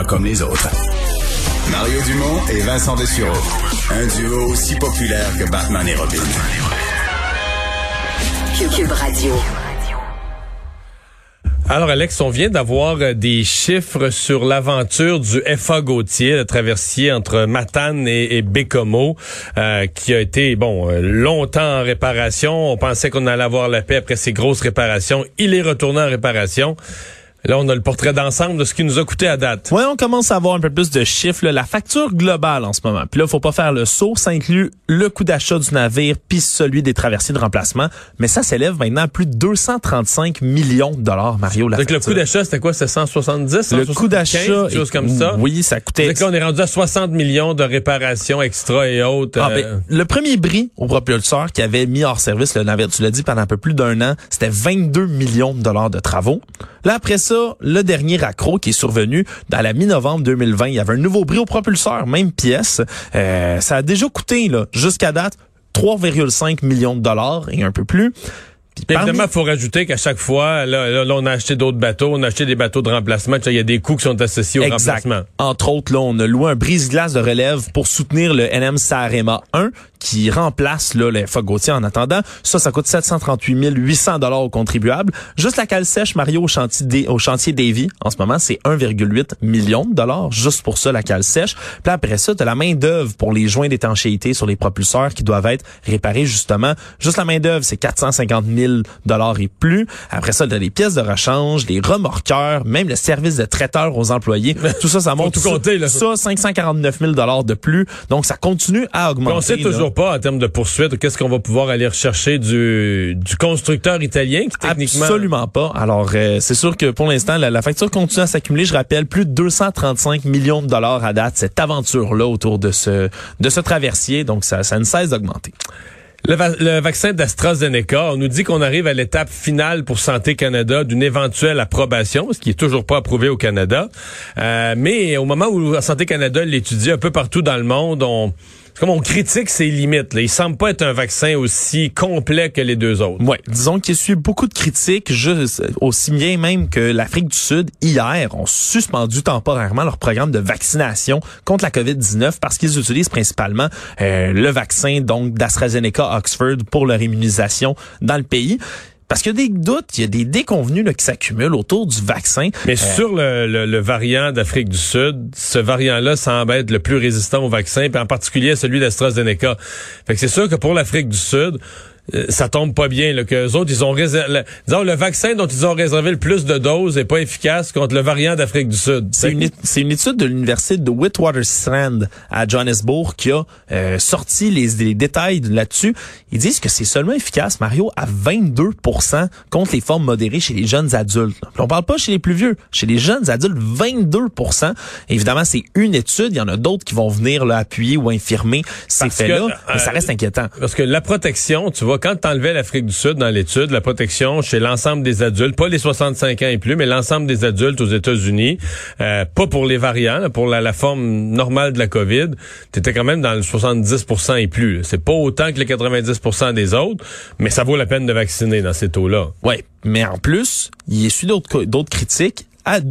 Pas comme les autres. Mario Dumont et Vincent Dessureau. Un duo aussi populaire que Batman et Robin. Cube Radio. Alors Alex, on vient d'avoir euh, des chiffres sur l'aventure du FA Gautier, le traversier entre Matane et, et Bécomo, euh, qui a été bon euh, longtemps en réparation. On pensait qu'on allait avoir la paix après ces grosses réparations. Il est retourné en réparation. Là, on a le portrait d'ensemble de ce qui nous a coûté à date. Oui, on commence à avoir un peu plus de chiffres. La facture globale en ce moment. Puis là, faut pas faire le saut. Ça inclut le coût d'achat du navire puis celui des traversiers de remplacement. Mais ça s'élève maintenant à plus de 235 millions de dollars, Mario. Donc le coût d'achat, c'était quoi? C'était 170? Le coût d'achat, chose comme ça? Oui, ça coûtait. Donc là, on est rendu à 60 millions de réparations extra et autres. Ah, euh, ben, le premier bris au propulseur qui avait mis hors service le navire, tu l'as dit, pendant un peu plus d'un an, c'était 22 millions de dollars de travaux. Là, après ça, le dernier accro qui est survenu dans la mi-novembre 2020, il y avait un nouveau bris au propulseur, même pièce. Euh, ça a déjà coûté, jusqu'à date, 3,5 millions de dollars et un peu plus. Évidemment, il faut rajouter qu'à chaque fois, là, là, là, on a acheté d'autres bateaux, on a acheté des bateaux de remplacement. Il y a des coûts qui sont associés au Exact. remplacement. Entre autres, là, on a loué un brise-glace de relève pour soutenir le NM Sarema 1 qui remplace là, le FA Gautier en attendant. Ça, ça coûte 738 800 dollars aux contribuables. Juste la cale sèche, Mario, au chantier, des- au chantier Davy, en ce moment, c'est 1,8 million de dollars. Juste pour ça, la cale sèche. Puis après ça, tu as la main d'œuvre pour les joints d'étanchéité sur les propulseurs qui doivent être réparés justement. Juste la main d'œuvre, c'est 450 000 dollars et plus. Après ça, tu as les pièces de rechange, les remorqueurs, même le service de traiteur aux employés. Tout ça, ça monte tout compter, là. ça, 549 000 dollars de plus. Donc, ça continue à augmenter. on sait là. toujours pas en termes de poursuite qu'est-ce qu'on va pouvoir aller rechercher du, du constructeur italien qui techniquement Absolument pas. Alors, euh, c'est sûr que pour l'instant, la, la facture continue à s'accumuler. Je rappelle, plus de 235 millions de dollars à date, cette aventure-là autour de ce, de ce traversier. Donc, ça, ça ne cesse d'augmenter. Le, va- le vaccin d'AstraZeneca, on nous dit qu'on arrive à l'étape finale pour Santé Canada d'une éventuelle approbation, ce qui est toujours pas approuvé au Canada. Euh, mais au moment où Santé Canada l'étudie un peu partout dans le monde, on, comme on critique ses limites. Là. Il semble pas être un vaccin aussi complet que les deux autres. Ouais, disons qu'il eu beaucoup de critiques, juste aussi bien même que l'Afrique du Sud hier ont suspendu temporairement leur programme de vaccination contre la COVID-19 parce qu'ils utilisent principalement euh, le vaccin donc d'AstraZeneca Oxford pour leur immunisation dans le pays. Parce qu'il y a des doutes, il y a des déconvenus là, qui s'accumulent autour du vaccin. Mais sur le, le- le variant d'Afrique du Sud, ce variant-là semble être le plus résistant au vaccin, puis en particulier celui d'AstraZeneca. Fait que c'est sûr que pour l'Afrique du Sud, euh, ça tombe pas bien. Là, que eux autres, ils ont réservé, le, disons, le vaccin dont ils ont réservé le plus de doses est pas efficace contre le variant d'Afrique du Sud. C'est une, une étude de l'université de Witwatersrand à Johannesburg qui a euh, sorti les, les détails là-dessus. Ils disent que c'est seulement efficace, Mario, à 22% contre les formes modérées chez les jeunes adultes. Puis on parle pas chez les plus vieux, chez les jeunes adultes, 22% Évidemment, c'est une étude. Il y en a d'autres qui vont venir là, appuyer ou infirmer ces faits-là, mais ça euh, reste inquiétant. Parce que la protection, tu vois, quand tu enlevais l'Afrique du Sud dans l'étude, la protection chez l'ensemble des adultes, pas les 65 ans et plus, mais l'ensemble des adultes aux États-Unis, euh, pas pour les variants, pour la, forme normale de la COVID, tu quand même dans le 70% et plus. C'est pas autant que les 90% des autres, mais ça vaut la peine de vacciner dans ces taux-là. Ouais, mais en plus, il y a su d'autres critiques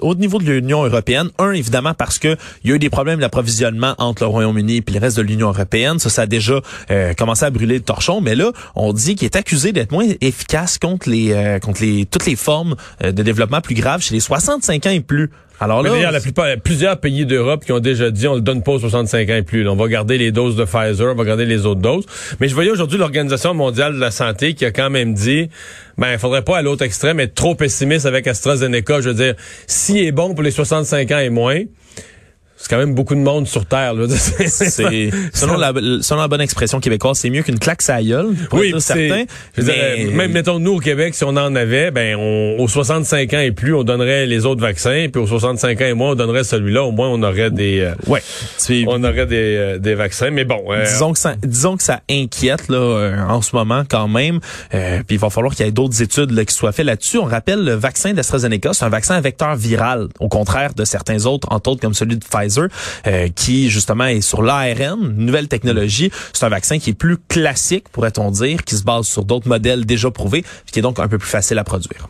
au niveau de l'Union européenne. Un, évidemment, parce que il y a eu des problèmes d'approvisionnement entre le Royaume-Uni et le reste de l'Union européenne. Ça, ça a déjà euh, commencé à brûler le torchon. Mais là, on dit qu'il est accusé d'être moins efficace contre les euh, contre les toutes les formes euh, de développement plus graves chez les 65 ans et plus. Alors là, d'ailleurs, la plupart, plusieurs pays d'Europe qui ont déjà dit on le donne pas aux 65 ans et plus. là. On va garder les doses de Pfizer, on va garder les autres doses. Mais je voyais aujourd'hui l'Organisation mondiale de la santé qui a quand même dit ben il faudrait pas à l'autre extrême être trop pessimiste avec AstraZeneca. Je veux dire, s'il est bon pour les 65 ans et moins, c'est quand même beaucoup de monde sur Terre. Là. c'est selon la, selon la bonne expression québécoise, c'est mieux qu'une claque sa gueule, pour oui, être certain. Mais... même mettons nous au Québec, si on en avait, ben on, aux 65 ans et plus, on donnerait les autres vaccins, puis aux 65 ans et moins, on donnerait celui-là. Au moins, on aurait des, euh, ouais, on aurait des, euh, des vaccins. Mais bon, euh, disons que ça, disons que ça inquiète là en ce moment quand même. puis il va falloir qu'il y ait d'autres études là, qui soient faites là-dessus. On rappelle le vaccin d'AstraZeneca, c'est un vaccin à vecteur viral, au contraire de certains autres, entre autres comme celui de Pfizer euh, qui justement est sur l'ARN, nouvelle technologie. C'est un vaccin qui est plus classique, pourrait-on dire, qui se base sur d'autres modèles déjà prouvés, qui est donc un peu plus facile à produire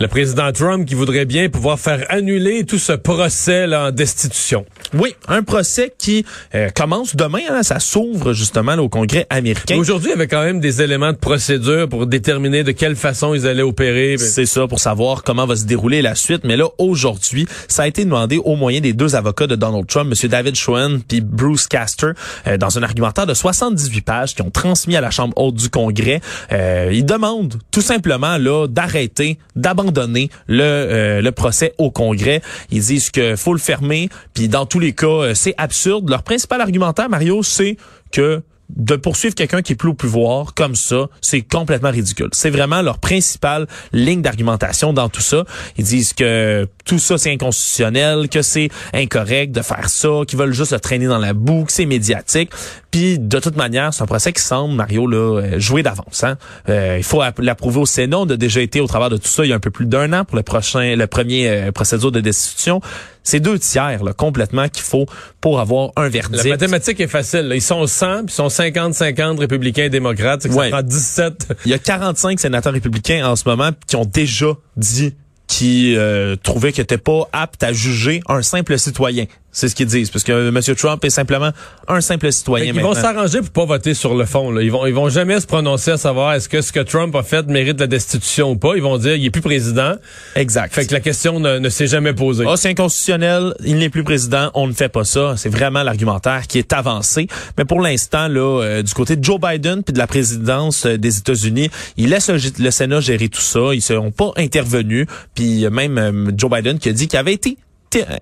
le président Trump qui voudrait bien pouvoir faire annuler tout ce procès là, en destitution. Oui, un procès qui euh, commence demain. Hein, ça s'ouvre justement au Congrès américain. Aujourd'hui, il y avait quand même des éléments de procédure pour déterminer de quelle façon ils allaient opérer. C'est ça, pour savoir comment va se dérouler la suite. Mais là, aujourd'hui, ça a été demandé au moyen des deux avocats de Donald Trump, M. David Schoen puis Bruce Castor, euh, dans un argumentaire de 78 pages qui ont transmis à la Chambre haute du Congrès. Euh, ils demandent tout simplement là d'arrêter, d'abandonner le, euh, le procès au Congrès. Ils disent que faut le fermer, puis dans tous les cas, euh, c'est absurde. Leur principal argumentaire, Mario, c'est que de poursuivre quelqu'un qui est plus au pouvoir comme ça, c'est complètement ridicule. C'est vraiment leur principale ligne d'argumentation dans tout ça. Ils disent que tout ça c'est inconstitutionnel, que c'est incorrect de faire ça, qu'ils veulent juste le traîner dans la boue, que c'est médiatique. Puis de toute manière, c'est un procès qui semble Mario là euh, jouer d'avance. Hein? Euh, il faut l'approuver au Sénat. On a déjà été au travers de tout ça il y a un peu plus d'un an pour le prochain, le premier euh, procédure de destitution. C'est deux tiers là, complètement qu'il faut pour avoir un verdict. La mathématique est facile. Ils sont 100, puis ils sont 50-50 républicains et démocrates. Ça prend 17. Il y a 45 sénateurs républicains en ce moment qui ont déjà dit qui euh, trouvaient qu'ils n'étaient pas aptes à juger un simple citoyen. C'est ce qu'ils disent, parce que M. Trump est simplement un simple citoyen. Ils vont s'arranger pour pas voter sur le fond. Là. Ils vont, ils vont jamais se prononcer à savoir est-ce que ce que Trump a fait mérite la destitution ou pas. Ils vont dire il est plus président. Exact. Fait que la question ne, ne s'est jamais posée. Ah, c'est inconstitutionnel. Il n'est plus président. On ne fait pas ça. C'est vraiment l'argumentaire qui est avancé. Mais pour l'instant, là, euh, du côté de Joe Biden puis de la présidence euh, des États-Unis, il laisse le, Sénat gérer tout ça. Ils seront pas intervenus. Puis même euh, Joe Biden qui a dit qu'il avait été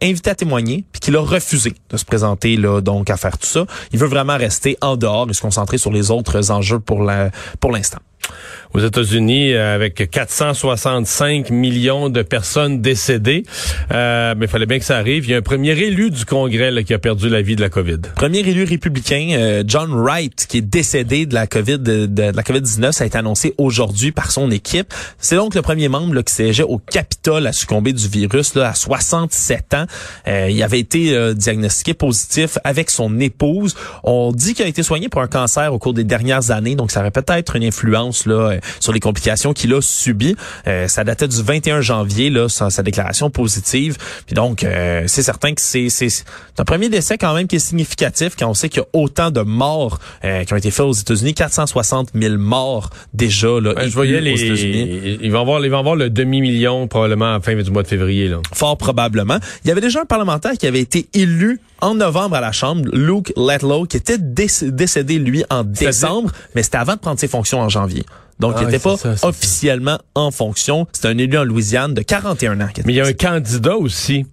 invité à témoigner, puis qu'il a refusé de se présenter là donc à faire tout ça. Il veut vraiment rester en dehors et se concentrer sur les autres enjeux pour la pour l'instant aux États-Unis euh, avec 465 millions de personnes décédées. Euh, mais il fallait bien que ça arrive. Il y a un premier élu du Congrès là, qui a perdu la vie de la COVID. Premier élu républicain, euh, John Wright, qui est décédé de la COVID de, de, la COVID-19, ça a été annoncé aujourd'hui par son équipe. C'est donc le premier membre là, qui siégeait au Capitole à succomber du virus là, à 67 ans. Euh, il avait été euh, diagnostiqué positif avec son épouse. On dit qu'il a été soigné pour un cancer au cours des dernières années, donc ça aurait peut-être une influence là euh, sur les complications qu'il a subies. Euh, ça datait du 21 janvier, là, sa, sa déclaration positive. Puis donc, euh, c'est certain que c'est, c'est, un premier décès quand même qui est significatif quand on sait qu'il y a autant de morts qui ont été faits aux États-Unis, 460 000 morts déjà là. je voyais les, ils vont avoir, ils vont avoir le demi-million probablement à la fin du mois de février là. Fort probablement. Il y avait déjà un parlementaire qui avait été élu en novembre à la Chambre, Luke Letlow, qui était décédé lui en décembre, mais c'était avant de prendre ses fonctions en janvier. Donc, il n'était ah, pas officiellement en fonction. C'est un élu en Louisiane de 41 ans. Mais il y a un candidat aussi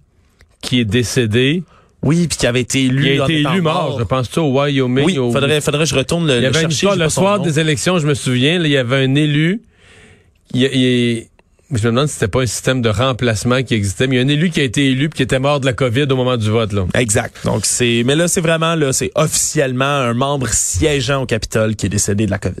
qui est décédé. Oui, puis qui avait été élu. Il a été élu mort, je pense, au Wyoming. Oui, faudrait, faudrait que je retourne le, il y avait chercher. le soir des élections, je me souviens, il y avait un élu. Il, il, je me demande si c'était pas un système de remplacement qui existait, mais il y a un élu qui a été élu puis qui était mort de la COVID au moment du vote. Là. Exact. Donc c'est, mais là c'est vraiment là, c'est officiellement un membre siégeant au Capitole qui est décédé de la COVID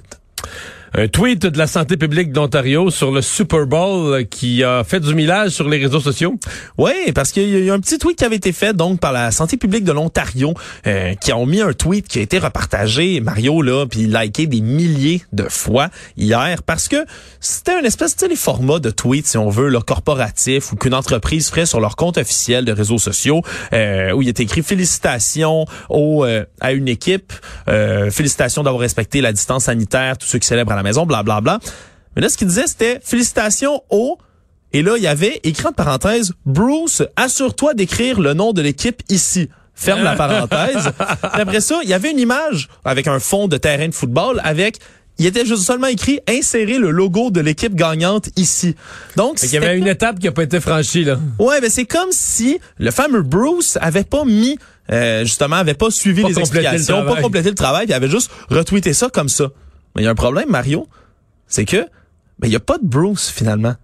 un tweet de la santé publique d'Ontario sur le Super Bowl qui a fait du millage sur les réseaux sociaux. Oui, parce qu'il y a un petit tweet qui avait été fait donc par la santé publique de l'Ontario euh, qui ont mis un tweet qui a été repartagé Mario là puis liké des milliers de fois hier parce que c'était une espèce de format de tweet si on veut le corporatif ou qu'une entreprise ferait sur leur compte officiel de réseaux sociaux euh, où il est écrit félicitations au euh, à une équipe félicitations d'avoir respecté la distance sanitaire tous ceux qui célèbrent à la maison, blablabla. Bla, bla. Mais là, ce qu'il disait, c'était félicitations au... Et là, il y avait, écrit entre parenthèses, Bruce, assure-toi d'écrire le nom de l'équipe ici. Ferme la parenthèse. après ça, il y avait une image avec un fond de terrain de football avec il était juste seulement écrit insérer le logo de l'équipe gagnante ici. Donc il y avait une étape qui a pas été franchie là. Ouais, mais c'est comme si le fameux Bruce avait pas mis euh, justement avait pas suivi les explications, pas complété le travail, il avait juste retweeté ça comme ça. Mais il y a un problème Mario, c'est que ben il y a pas de Bruce finalement.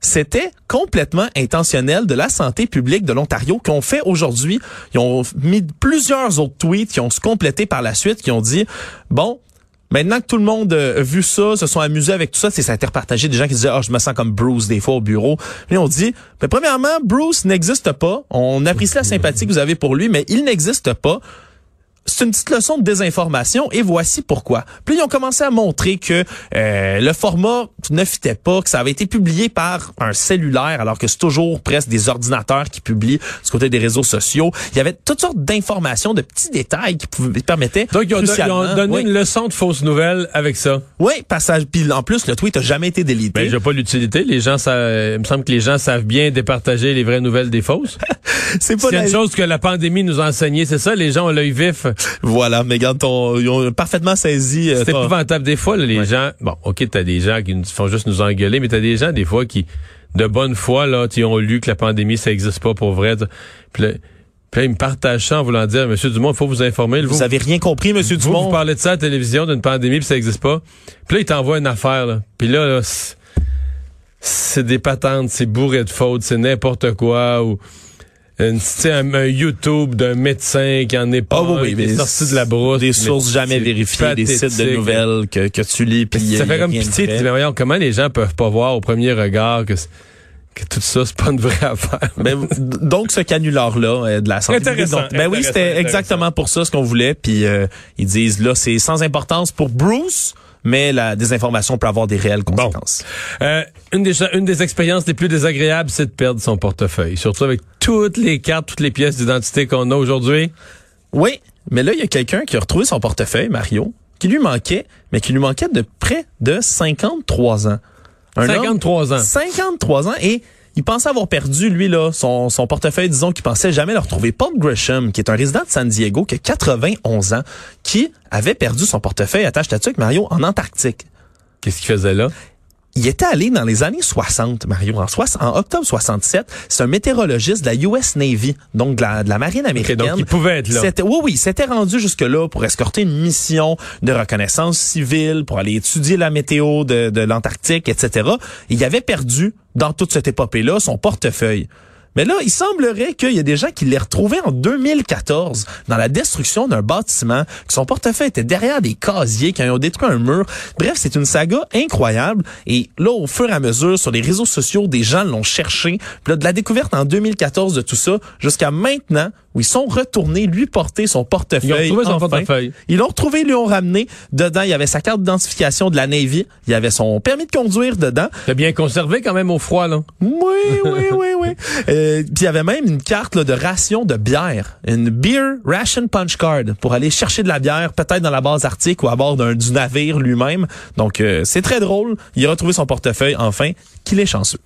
C'était complètement intentionnel de la santé publique de l'Ontario qui ont fait aujourd'hui. Ils ont mis plusieurs autres tweets qui ont se complété par la suite, qui ont dit, bon, Maintenant que tout le monde euh, a vu ça, se sont amusés avec tout ça, c'est ça a été des gens qui disaient "Ah, oh, je me sens comme Bruce des fois au bureau." Puis on dit "Mais premièrement, Bruce n'existe pas. On apprécie la sympathie que vous avez pour lui, mais il n'existe pas." C'est une petite leçon de désinformation et voici pourquoi. Puis ils ont commencé à montrer que euh, le format ne fitait pas, que ça avait été publié par un cellulaire alors que c'est toujours presque des ordinateurs qui publient du côté des réseaux sociaux. Il y avait toutes sortes d'informations, de petits détails qui pouvaient permettaient. Donc ils ont, donné une leçon de fausses nouvelles avec ça. Oui, passage. Puis en plus le tweet a jamais été délité. Ben j'ai pas l'utilité. Les gens, ça, il me semble que les gens savent bien départager les vraies nouvelles des fausses. c'est pas. une chose que la pandémie nous a enseigné, c'est ça. Les gens ont l'œil vif. Voilà, mais regarde, ils ont parfaitement saisi. Euh, c'est épouvantable. Des fois, les gens, bon, ok, t'as des gens qui font juste nous engueuler, mais t'as des gens, des fois, qui, de bonne foi, là, ils ont lu que la pandémie, ça existe pas pour vrai. Puis là, puis ils me partagent ça en voulant dire, Monsieur Dumont, il faut vous informer. Vous, vous avez rien compris, Monsieur Dumont. Vous parlez de ça à la télévision, d'une pandémie, puis ça existe pas. Puis là, il t'envoie une affaire, là. Puis là, là c'est des patentes, c'est bourré de fautes, c'est n'importe quoi. Ou une, un, un YouTube d'un médecin qui en est pas oh, oui, oui, sorti de la brousse. Des sources jamais vérifiées, des sites de nouvelles que, que tu lis. Puis ça fait comme pitié. Tu dis, voyons, comment les gens peuvent pas voir au premier regard que que tout ça, c'est pas une vraie affaire? Ben, donc, ce canular-là euh, de la santé publique. ben oui, c'était exactement pour ça ce qu'on voulait. Puis euh, ils disent, là, c'est sans importance pour Bruce, mais la désinformation peut avoir des réelles conséquences. Euh, une, des, une des expériences les plus désagréables, c'est de perdre son portefeuille, surtout avec toutes les cartes, toutes les pièces d'identité qu'on a aujourd'hui. Oui, mais là, il y a quelqu'un qui a retrouvé son portefeuille, Mario, qui lui manquait, mais qui lui manquait de près de 53 ans. 53 ans. 53 ans et il pensait avoir perdu, lui, là, son, son portefeuille, disons qu'il pensait jamais le retrouver. Paul Gresham, qui est un résident de San Diego, qui a 91 ans, qui avait perdu son portefeuille, attache avec Mario, en Antarctique? Qu'est-ce qu'il faisait là? Il était allé dans les années 60, Mario, en, en octobre 67. C'est un météorologiste de la US Navy, donc de la, de la marine américaine. donc il pouvait être là. Oui, oui, s'était rendu jusque-là pour escorter une mission de reconnaissance civile, pour aller étudier la météo de, de l'Antarctique, etc. Il avait perdu, dans toute cette épopée-là, son portefeuille. Mais là, il semblerait qu'il y a des gens qui l'aient retrouvé en 2014 dans la destruction d'un bâtiment, que son portefeuille était derrière des casiers, qui ont détruit un mur. Bref, c'est une saga incroyable. Et là, au fur et à mesure, sur les réseaux sociaux, des gens l'ont cherché. Puis là, de la découverte en 2014 de tout ça jusqu'à maintenant, où ils sont retournés lui porter son portefeuille. Ils ont retrouvé son portefeuille. Ils l'ont retrouvé, lui ont ramené. Dedans, il y avait sa carte d'identification de la Navy. Il y avait son permis de conduire dedans. C'est bien conservé quand même au froid, là. Oui, oui, oui, oui. Euh, puis il y avait même une carte là, de ration de bière. Une Beer Ration Punch Card pour aller chercher de la bière, peut-être dans la base arctique ou à bord d'un, du navire lui-même. Donc, euh, c'est très drôle. Il a retrouvé son portefeuille, enfin, qu'il est chanceux.